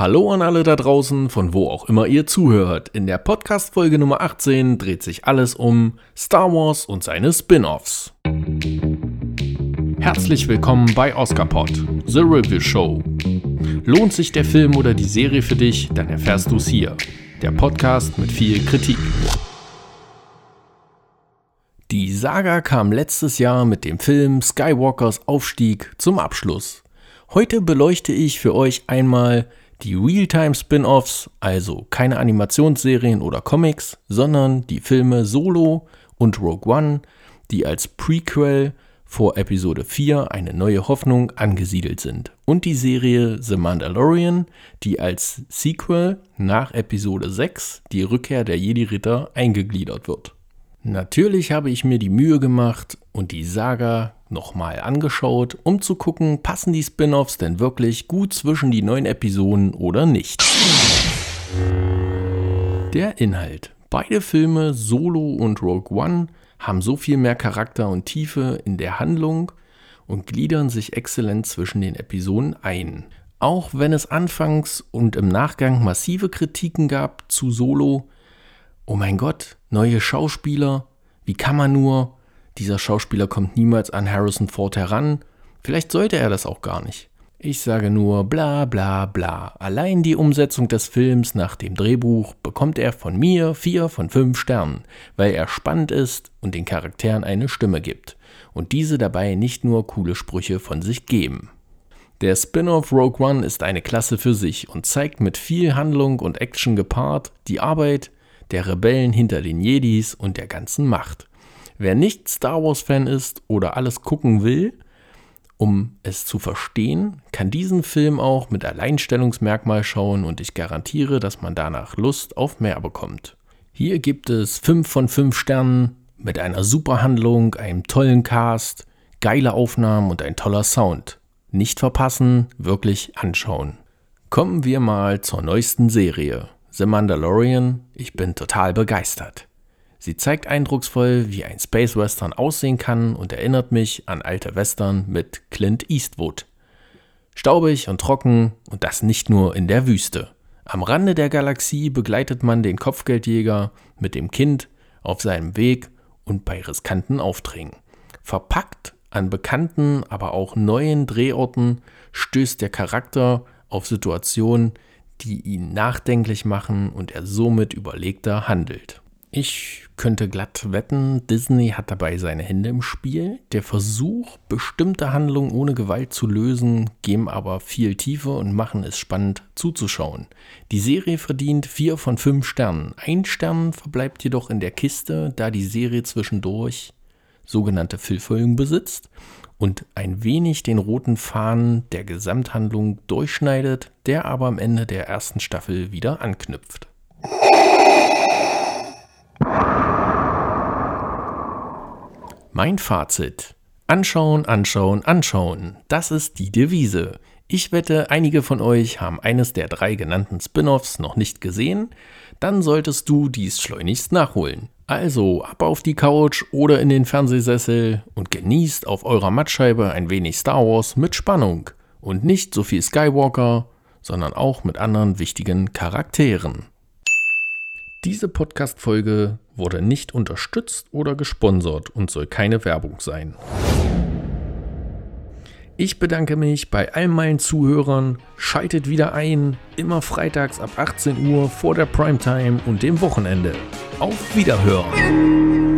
Hallo an alle da draußen, von wo auch immer ihr zuhört. In der Podcast-Folge Nummer 18 dreht sich alles um Star Wars und seine Spin-Offs. Herzlich willkommen bei Oscarpod, The Review Show. Lohnt sich der Film oder die Serie für dich, dann erfährst du es hier. Der Podcast mit viel Kritik. Die Saga kam letztes Jahr mit dem Film Skywalkers Aufstieg zum Abschluss. Heute beleuchte ich für euch einmal die Realtime-Spin-offs, also keine Animationsserien oder Comics, sondern die Filme Solo und Rogue One, die als Prequel vor Episode 4 eine neue Hoffnung angesiedelt sind. Und die Serie The Mandalorian, die als Sequel nach Episode 6 die Rückkehr der Jedi-Ritter eingegliedert wird. Natürlich habe ich mir die Mühe gemacht und die Saga nochmal angeschaut, um zu gucken, passen die Spin-offs denn wirklich gut zwischen die neuen Episoden oder nicht. Der Inhalt. Beide Filme, Solo und Rogue One, haben so viel mehr Charakter und Tiefe in der Handlung und gliedern sich exzellent zwischen den Episoden ein. Auch wenn es anfangs und im Nachgang massive Kritiken gab zu Solo, oh mein Gott, neue Schauspieler, wie kann man nur, dieser Schauspieler kommt niemals an Harrison Ford heran. Vielleicht sollte er das auch gar nicht. Ich sage nur bla bla bla. Allein die Umsetzung des Films nach dem Drehbuch bekommt er von mir vier von fünf Sternen, weil er spannend ist und den Charakteren eine Stimme gibt. Und diese dabei nicht nur coole Sprüche von sich geben. Der Spin-off Rogue One ist eine Klasse für sich und zeigt mit viel Handlung und Action gepaart die Arbeit der Rebellen hinter den Jedis und der ganzen Macht. Wer nicht Star Wars-Fan ist oder alles gucken will, um es zu verstehen, kann diesen Film auch mit Alleinstellungsmerkmal schauen und ich garantiere, dass man danach Lust auf mehr bekommt. Hier gibt es 5 von 5 Sternen mit einer super Handlung, einem tollen Cast, geile Aufnahmen und ein toller Sound. Nicht verpassen, wirklich anschauen. Kommen wir mal zur neuesten Serie, The Mandalorian. Ich bin total begeistert. Sie zeigt eindrucksvoll, wie ein Space Western aussehen kann und erinnert mich an alte Western mit Clint Eastwood. Staubig und trocken und das nicht nur in der Wüste. Am Rande der Galaxie begleitet man den Kopfgeldjäger mit dem Kind auf seinem Weg und bei riskanten Aufträgen. Verpackt an bekannten, aber auch neuen Drehorten stößt der Charakter auf Situationen, die ihn nachdenklich machen und er somit überlegter handelt. Ich könnte glatt wetten, Disney hat dabei seine Hände im Spiel. Der Versuch, bestimmte Handlungen ohne Gewalt zu lösen, geben aber viel Tiefe und machen es spannend zuzuschauen. Die Serie verdient 4 von 5 Sternen. Ein Stern verbleibt jedoch in der Kiste, da die Serie zwischendurch sogenannte Füllfolgen besitzt und ein wenig den roten Faden der Gesamthandlung durchschneidet, der aber am Ende der ersten Staffel wieder anknüpft. Mein Fazit. Anschauen, anschauen, anschauen. Das ist die Devise. Ich wette, einige von euch haben eines der drei genannten Spin-offs noch nicht gesehen. Dann solltest du dies schleunigst nachholen. Also ab auf die Couch oder in den Fernsehsessel und genießt auf eurer Mattscheibe ein wenig Star Wars mit Spannung. Und nicht so viel Skywalker, sondern auch mit anderen wichtigen Charakteren. Diese Podcast-Folge wurde nicht unterstützt oder gesponsert und soll keine Werbung sein. Ich bedanke mich bei all meinen Zuhörern. Schaltet wieder ein, immer freitags ab 18 Uhr vor der Primetime und dem Wochenende. Auf Wiederhören!